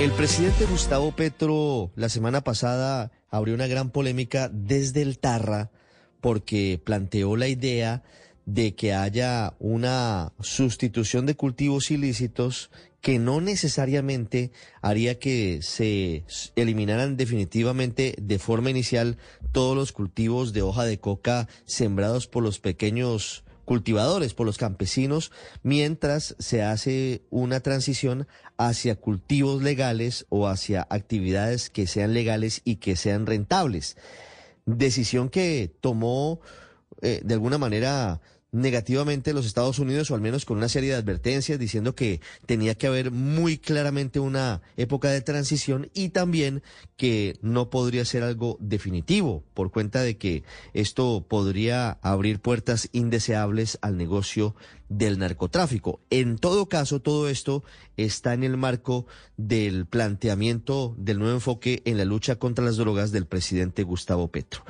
El presidente Gustavo Petro la semana pasada abrió una gran polémica desde el Tarra porque planteó la idea de que haya una sustitución de cultivos ilícitos que no necesariamente haría que se eliminaran definitivamente de forma inicial todos los cultivos de hoja de coca sembrados por los pequeños cultivadores, por los campesinos, mientras se hace una transición hacia cultivos legales o hacia actividades que sean legales y que sean rentables. Decisión que tomó eh, de alguna manera negativamente los Estados Unidos, o al menos con una serie de advertencias diciendo que tenía que haber muy claramente una época de transición y también que no podría ser algo definitivo por cuenta de que esto podría abrir puertas indeseables al negocio del narcotráfico. En todo caso, todo esto está en el marco del planteamiento del nuevo enfoque en la lucha contra las drogas del presidente Gustavo Petro.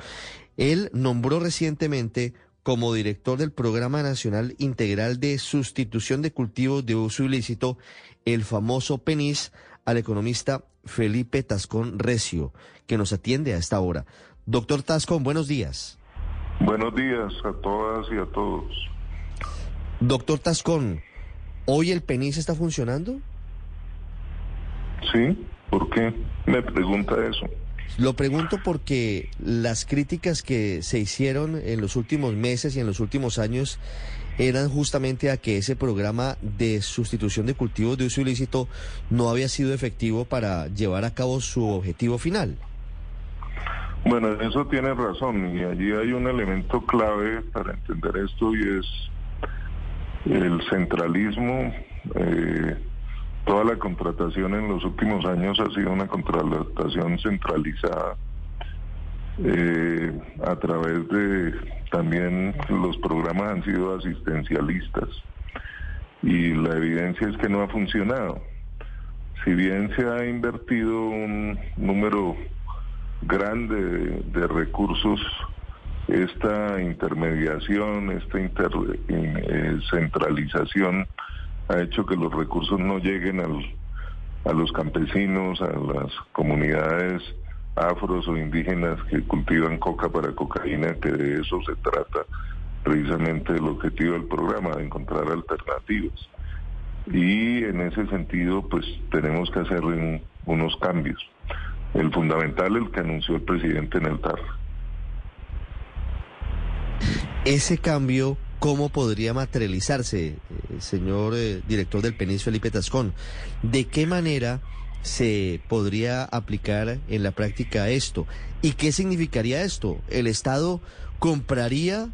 Él nombró recientemente como director del Programa Nacional Integral de Sustitución de Cultivos de Uso Ilícito, el famoso PENIS, al economista Felipe Tascón Recio, que nos atiende a esta hora. Doctor Tascón, buenos días. Buenos días a todas y a todos. Doctor Tascón, ¿hoy el PENIS está funcionando? Sí, ¿por qué me pregunta eso? Lo pregunto porque las críticas que se hicieron en los últimos meses y en los últimos años eran justamente a que ese programa de sustitución de cultivos de uso ilícito no había sido efectivo para llevar a cabo su objetivo final. Bueno, eso tiene razón y allí hay un elemento clave para entender esto y es el centralismo. Eh, Toda la contratación en los últimos años ha sido una contratación centralizada eh, a través de también los programas han sido asistencialistas y la evidencia es que no ha funcionado. Si bien se ha invertido un número grande de, recursos, esta intermediación, esta inter, eh, centralización ha hecho que los recursos no lleguen a los campesinos, a las comunidades afros o indígenas que cultivan coca para cocaína, que de eso se trata precisamente el objetivo del programa, de encontrar alternativas. Y en ese sentido, pues tenemos que hacer unos cambios. El fundamental, el que anunció el presidente en el TAR. Ese cambio ¿Cómo podría materializarse, eh, señor eh, director del PENIS Felipe Tascón? ¿De qué manera se podría aplicar en la práctica esto? ¿Y qué significaría esto? ¿El Estado compraría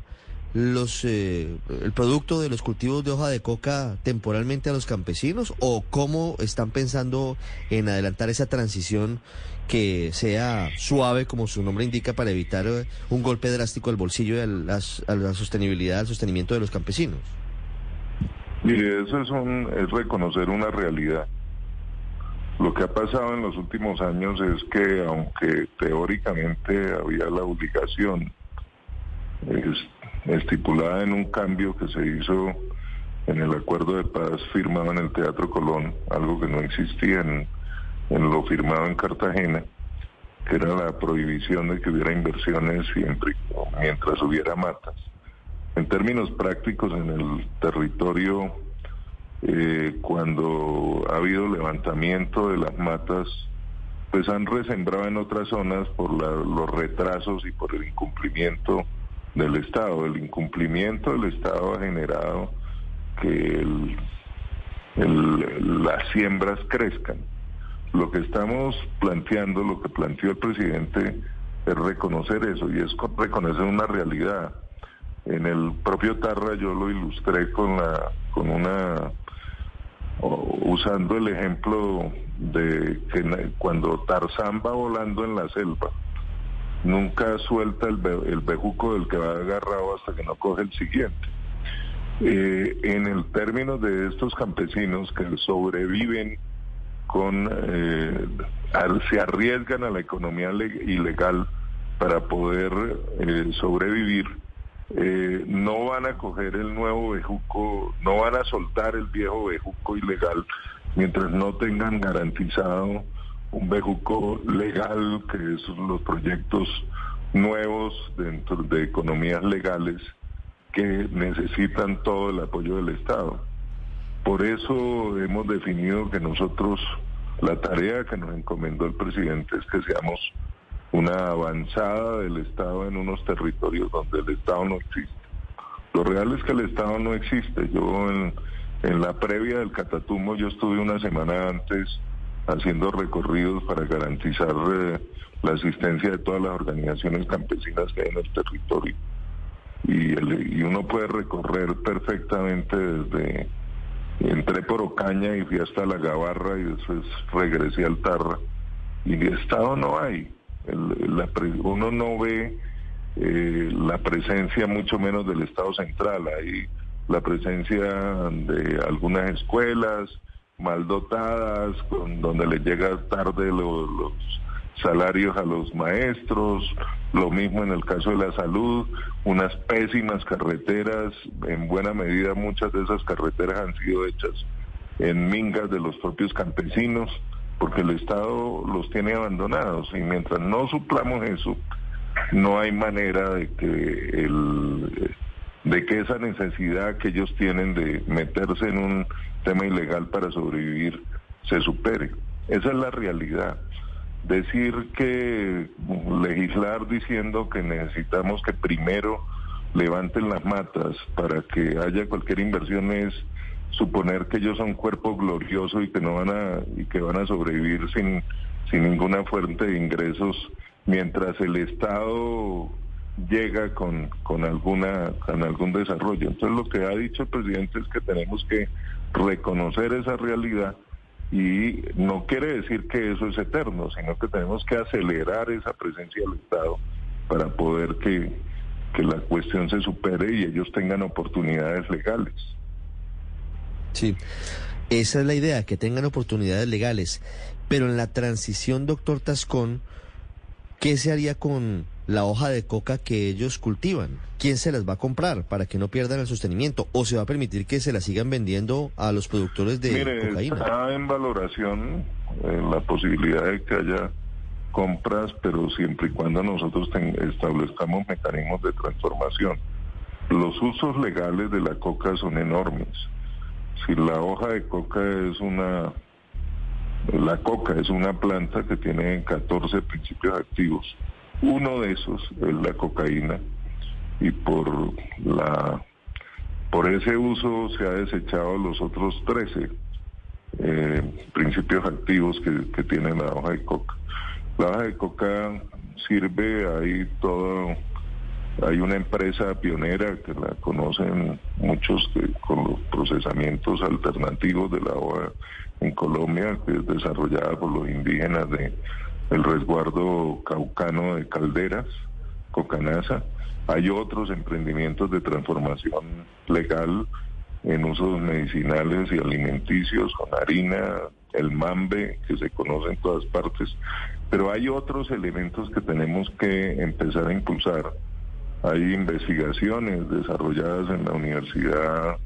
los eh, el producto de los cultivos de hoja de coca temporalmente a los campesinos o cómo están pensando en adelantar esa transición que sea suave como su nombre indica para evitar eh, un golpe drástico al bolsillo y a, la sostenibilidad al sostenimiento de los campesinos mire eso es reconocer una realidad. Lo que ha pasado en los últimos años es que aunque teóricamente había la obligación estipulada en un cambio que se hizo en el acuerdo de paz firmado en el Teatro Colón, algo que no existía en, lo firmado en Cartagena, que era la prohibición de que hubiera inversiones siempre mientras hubiera matas. En términos prácticos, en el territorio, eh, cuando ha habido levantamiento de las matas, pues han resembrado en otras zonas por los retrasos y por el incumplimiento del Estado. El incumplimiento del Estado ha generado que las siembras crezcan. Lo que estamos planteando, lo que planteó el presidente, es reconocer eso y es reconocer una realidad. En el propio Tarra yo lo ilustré con la con una usando el ejemplo de que cuando Tarzán va volando en la selva nunca suelta el, el bejuco del que va agarrado hasta que no coge el siguiente. Eh, en el término de estos campesinos que sobreviven con, eh, se arriesgan a la economía ilegal para poder eh, sobrevivir, no van a coger el nuevo bejuco, no van a soltar el viejo bejuco ilegal mientras no tengan garantizado un bejuco legal, que son los proyectos nuevos dentro de economías legales que necesitan todo el apoyo del Estado. Por eso hemos definido que nosotros, la tarea que nos encomendó el presidente es que seamos una avanzada del Estado en unos territorios donde el Estado no existe. Lo real es que el Estado no existe. Yo en, en la previa del Catatumbo, yo estuve una semana antes haciendo recorridos para garantizar eh, la asistencia de todas las organizaciones campesinas que hay en el territorio. Y, y uno puede recorrer perfectamente desde, entré por Ocaña y fui hasta La Gabarra y después regresé al Tarra. Y de Estado no hay. la, uno no ve eh, la presencia mucho menos del Estado central. Hay la presencia de algunas escuelas, mal dotadas, con, donde les llega tarde los, salarios a los maestros, lo mismo en el caso de la salud, unas pésimas carreteras, en buena medida muchas de esas carreteras han sido hechas en mingas de los propios campesinos, porque el Estado los tiene abandonados y mientras no suplamos eso, no hay manera de que el de que esa necesidad que ellos tienen de meterse en un tema ilegal para sobrevivir se supere. Esa es la realidad. Decir que legislar diciendo que necesitamos que primero levanten las matas para que haya cualquier inversión es suponer que ellos son cuerpo glorioso y que no van a y que van a sobrevivir sin sin ninguna fuente de ingresos mientras el Estado llega con, con, alguna, con algún desarrollo. Entonces lo que ha dicho el presidente es que tenemos que reconocer esa realidad y no quiere decir que eso es eterno, sino que tenemos que acelerar esa presencia del Estado para poder que, que la cuestión se supere y ellos tengan oportunidades legales. Sí, esa es la idea, que tengan oportunidades legales. Pero en la transición, doctor Tascón, ¿qué se haría con la hoja de coca que ellos cultivan? ¿Quién se las va a comprar para que no pierdan el sostenimiento? ¿O se va a permitir que se la sigan vendiendo a los productores de Mire, cocaína? Está en valoración eh, la posibilidad de que haya compras, pero siempre y cuando nosotros establezcamos mecanismos de transformación. Los usos legales de la coca son enormes. Si la hoja de coca es una... La coca es una planta que tiene 14 principios activos uno de esos es la cocaína y por la por ese uso se ha desechado los otros 13 eh, principios activos que, que tiene la hoja de coca. La hoja de coca sirve ahí todo hay una empresa pionera que la conocen muchos con los procesamientos alternativos de la hoja en Colombia, que es desarrollada por los indígenas de el resguardo caucano de calderas, Cocanasa. Hay otros emprendimientos de transformación legal en usos medicinales y alimenticios con harina, el mambe, que se conoce en todas partes. Pero hay otros elementos que tenemos que empezar a impulsar. Hay investigaciones desarrolladas en la Universidad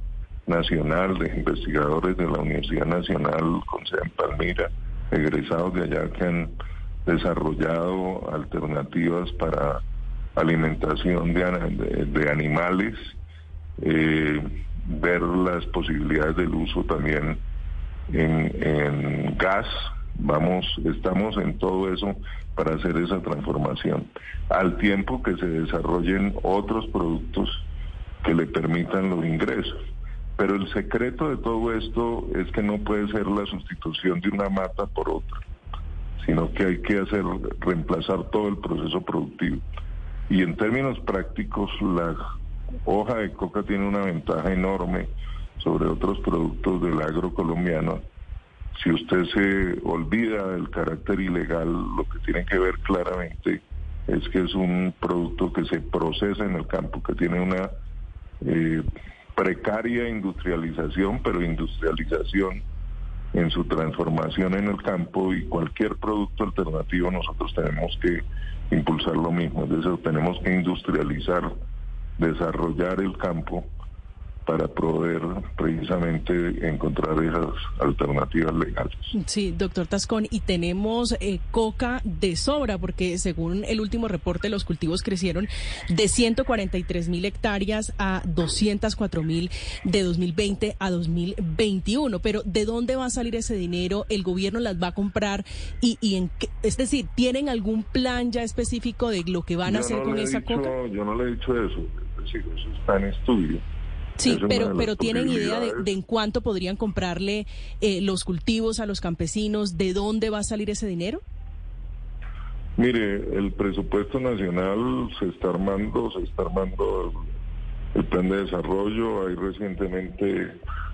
Nacional, de investigadores de la Universidad Nacional con sede en Palmira, egresados de allá que han desarrollado alternativas para alimentación de, animales, eh, ver las posibilidades del uso también en, en gas. Vamos, estamos en todo eso para hacer esa transformación, al tiempo que se desarrollen otros productos que le permitan los ingresos. Pero el secreto de todo esto es que no puede ser la sustitución de una mata por otra sino que hay que hacer reemplazar todo el proceso productivo. Y en términos prácticos, la hoja de coca tiene una ventaja enorme sobre otros productos del agro colombiano. Si usted se olvida del carácter ilegal, lo que tiene que ver claramente es que es un producto que se procesa en el campo, que tiene una eh, precaria industrialización, pero industrialización en su transformación en el campo y cualquier producto alternativo nosotros tenemos que impulsar lo mismo, es decir, tenemos que industrializar, desarrollar el campo para poder precisamente encontrar esas alternativas legales. Sí, doctor Tascón, y tenemos eh, coca de sobra, porque según el último reporte, los cultivos crecieron de 143 mil hectáreas a 204 mil de 2020 a 2021. Pero ¿de dónde va a salir ese dinero? ¿El gobierno las va a comprar? y, y en Es decir, ¿tienen algún plan ya específico de lo que van a hacer con esa coca? Yo no le he dicho eso, es decir, eso está en estudio. Sí, pero, pero ¿tienen idea de, en cuánto podrían comprarle eh, los cultivos a los campesinos? ¿De dónde va a salir ese dinero? Mire, el presupuesto nacional se está armando, se está armando el, plan de desarrollo. Hay recientemente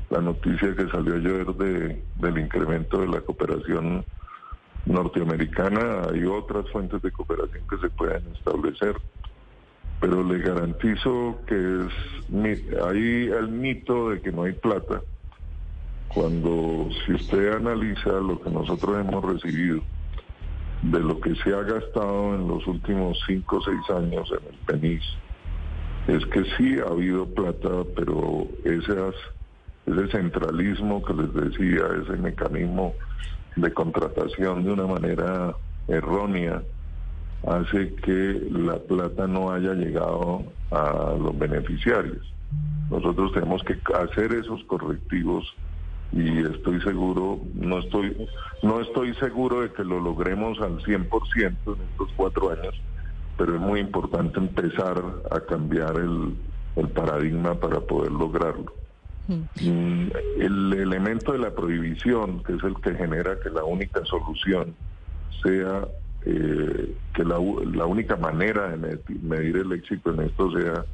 la noticia que salió ayer de, del incremento de la cooperación norteamericana. Hay otras fuentes de cooperación que se pueden establecer pero le garantizo que es ahí el mito de que no hay plata. Cuando si usted analiza lo que nosotros hemos recibido de lo que se ha gastado en los últimos cinco o seis años en el PENIS, es que sí ha habido plata, pero ese centralismo que les decía, ese mecanismo de contratación de una manera errónea, hace que la plata no haya llegado a los beneficiarios. Nosotros tenemos que hacer esos correctivos y estoy seguro, no estoy, no estoy seguro de que lo logremos al 100% en estos cuatro años, pero es muy importante empezar a cambiar el, el paradigma para poder lograrlo. Mm. Mm, el elemento de la prohibición, que es el que genera que la única solución sea eh, que la, la, única manera de medir el éxito en esto sea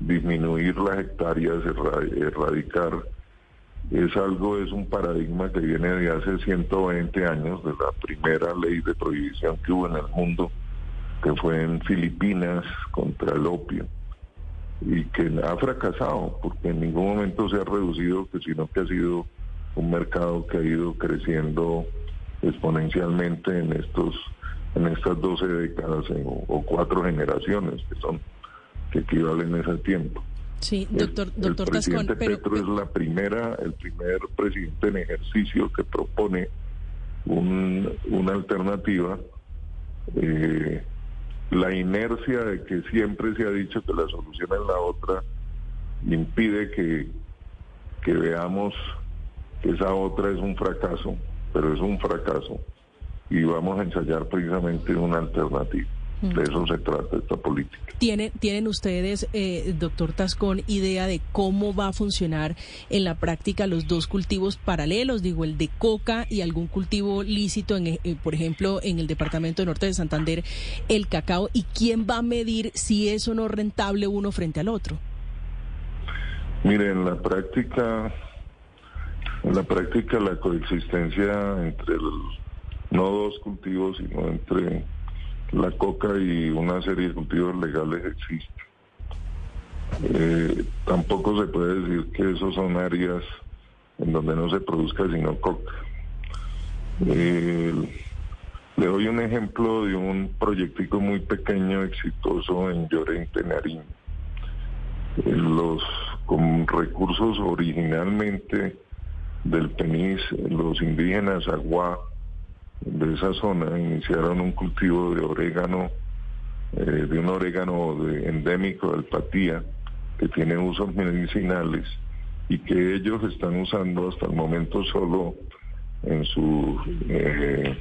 disminuir las hectáreas, erradicar, es algo, es un paradigma que viene de hace 120 años, de la primera ley de prohibición que hubo en el mundo, que fue en Filipinas contra el opio, y que ha fracasado, porque en ningún momento se ha reducido, sino que ha sido un mercado que ha ido creciendo exponencialmente en estos en estas 12 décadas o, cuatro generaciones que son que equivalen a ese tiempo. Sí, doctor, el, doctor el presidente Petro es la primera, el primer presidente en ejercicio que propone un, una alternativa. Eh, la inercia de que siempre se ha dicho que la solución es la otra impide que, que veamos que esa otra es un fracaso, pero es un fracaso y vamos a ensayar precisamente una alternativa. De eso se trata esta política. ¿Tienen, ¿tienen ustedes, eh, doctor Tascón, idea de cómo va a funcionar en la práctica los dos cultivos paralelos? Digo, el de coca y algún cultivo lícito, en, eh, por ejemplo, en el departamento norte de Santander, el cacao. ¿Y quién va a medir si eso no es rentable uno frente al otro? Mire, en la práctica, en la práctica la coexistencia entre el no dos cultivos, sino entre la coca y una serie de cultivos legales existe. Eh, tampoco se puede decir que esos son áreas en donde no se produzca sino coca. Le doy un ejemplo de un proyectico muy pequeño, exitoso en Llorente, Nariño. Eh, los con recursos originalmente del PENIS, los indígenas Agua de esa zona iniciaron un cultivo de orégano, eh, de un orégano de, endémico del Patía, que tiene usos medicinales y que ellos están usando hasta el momento solo en su eh,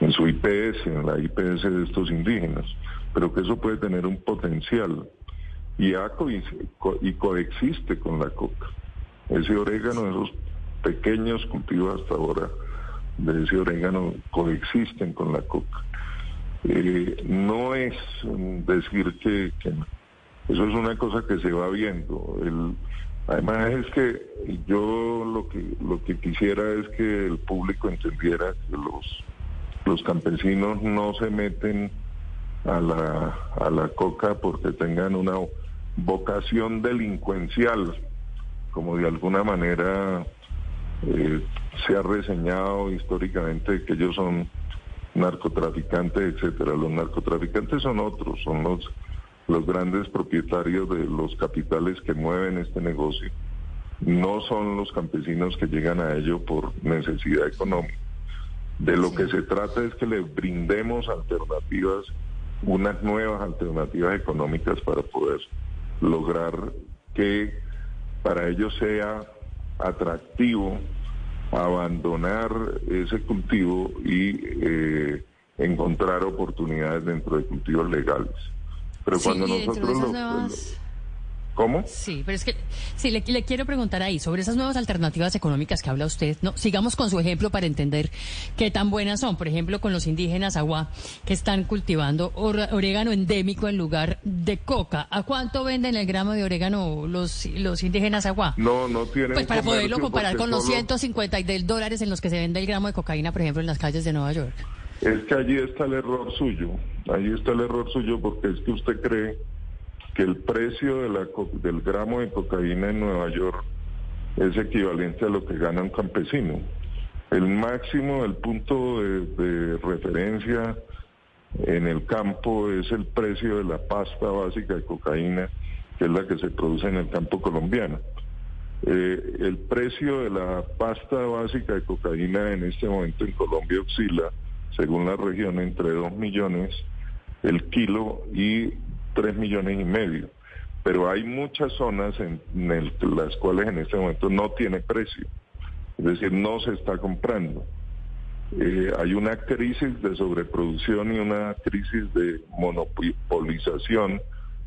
en su IPS, en la IPS de estos indígenas, pero que eso puede tener un potencial y, y coexiste con la coca. Ese orégano, esos pequeños cultivos hasta ahora, de ese orégano coexisten con la coca. Eh, no es decir que, eso es una cosa que se va viendo. Además es que yo lo que lo que quisiera es que el público entendiera que los los campesinos no se meten a la a la coca porque tengan una vocación delincuencial, como de alguna manera eh, se ha reseñado históricamente que ellos son narcotraficantes, etcétera. Los narcotraficantes son otros, son los los grandes propietarios de los capitales que mueven este negocio no son los campesinos que llegan a ello por necesidad económica. De lo que se trata es que le brindemos alternativas, unas nuevas alternativas económicas para poder lograr que para ellos sea atractivo abandonar ese cultivo y eh, encontrar oportunidades dentro de cultivos legales. Pero cuando nosotros ¿Cómo? Sí, pero es que sí, le, quiero preguntar ahí sobre esas nuevas alternativas económicas que habla usted. No, sigamos con su ejemplo para entender qué tan buenas son. Por ejemplo, con los indígenas agua que están cultivando orégano endémico en lugar de coca. ¿A cuánto venden el gramo de orégano los, los indígenas agua? No, no tienen. Pues para poderlo comparar con los 150 dólares en los que se vende el gramo de cocaína, por ejemplo, en las calles de Nueva York. Es que allí está el error suyo. Allí está el error suyo porque es que usted cree que el precio del gramo de cocaína en Nueva York es equivalente a lo que gana un campesino. El máximo, el punto de, referencia en el campo es el precio de la pasta básica de cocaína, que es la que se produce en el campo colombiano. Eh, el precio de la pasta básica de cocaína en este momento en Colombia oscila, según la región, entre 2 millones el kilo y 3 millones y medio. Pero hay muchas zonas en, las cuales en este momento no tiene precio. Es decir, no se está comprando. Eh, hay una crisis de sobreproducción y una crisis de monopolización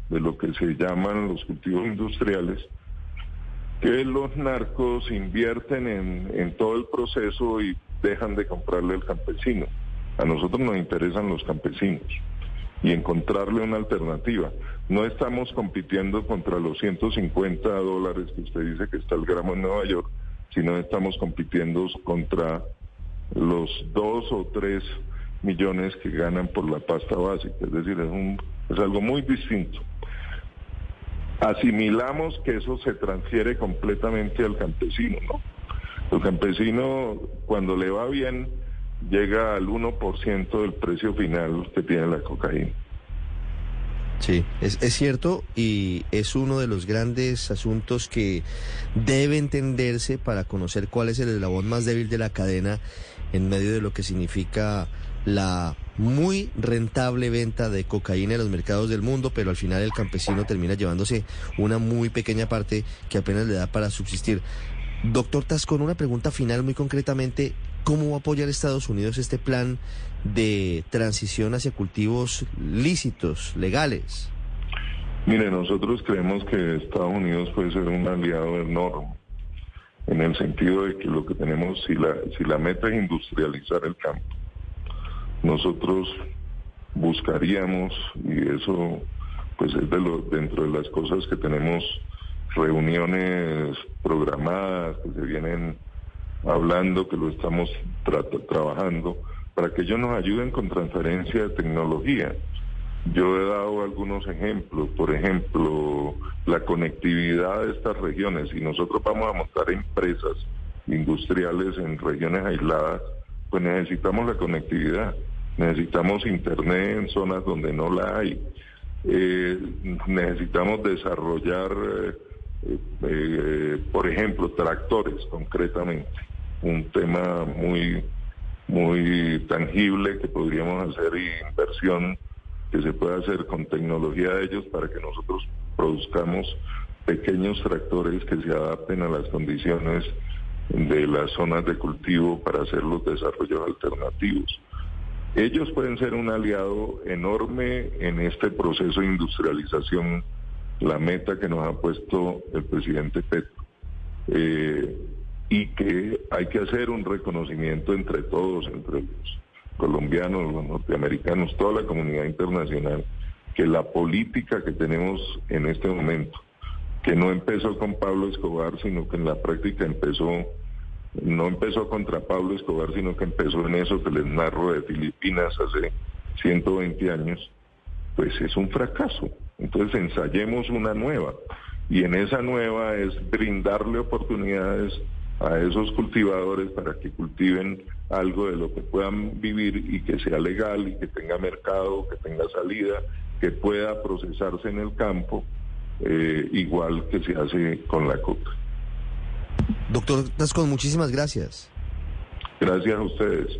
de lo que se llaman los cultivos industriales, que los narcos invierten en, en todo el proceso y dejan de comprarle al campesino. A nosotros nos interesan los campesinos y encontrarle una alternativa. No estamos compitiendo contra los 150 dólares que usted dice que está el gramo en Nueva York, sino estamos compitiendo contra los dos o tres millones que ganan por la pasta básica. Es decir, es, un, es algo muy distinto. Asimilamos que eso se transfiere completamente al campesino, ¿no? El campesino, cuando le va bien, llega al 1% del precio final que tiene la cocaína. Sí, es, es, cierto y es uno de los grandes asuntos que debe entenderse para conocer cuál es el eslabón más débil de la cadena en medio de lo que significa la muy rentable venta de cocaína en los mercados del mundo, pero al final el campesino termina llevándose una muy pequeña parte que apenas le da para subsistir. Doctor Tascón, una pregunta final muy concretamente. ¿Cómo va a apoyar Estados Unidos este plan de transición hacia cultivos lícitos, legales? Mire, nosotros creemos que Estados Unidos puede ser un aliado enorme en el sentido de que lo que tenemos, si la, si la meta es industrializar el campo, nosotros buscaríamos, y eso pues es de lo, dentro de las cosas que tenemos reuniones programadas que se vienen hablando, que lo estamos trabajando, para que ellos nos ayuden con transferencia de tecnología. Yo he dado algunos ejemplos, por ejemplo, la conectividad de estas regiones. Si nosotros vamos a montar empresas industriales en regiones aisladas, pues necesitamos la conectividad, necesitamos internet en zonas donde no la hay, eh, necesitamos desarrollar... Eh, eh, por ejemplo, tractores concretamente, un tema muy, muy tangible que podríamos hacer y inversión que se puede hacer con tecnología de ellos para que nosotros produzcamos pequeños tractores que se adapten a las condiciones de las zonas de cultivo para hacer los desarrollos alternativos. Ellos pueden ser un aliado enorme en este proceso de industrialización la meta que nos ha puesto el presidente Petro. Eh, y que hay que hacer un reconocimiento entre todos, entre los colombianos, los norteamericanos, toda la comunidad internacional, que la política que tenemos en este momento, que no empezó con Pablo Escobar, sino que en la práctica empezó, no empezó contra Pablo Escobar, sino que empezó en eso que les narro de Filipinas hace 120 años, pues es un fracaso. Entonces ensayemos una nueva y en esa nueva es brindarle oportunidades a esos cultivadores para que cultiven algo de lo que puedan vivir y que sea legal y que tenga mercado, que tenga salida, que pueda procesarse en el campo, eh, igual que se hace con la coca. Doctor Tascón, muchísimas gracias. Gracias a ustedes.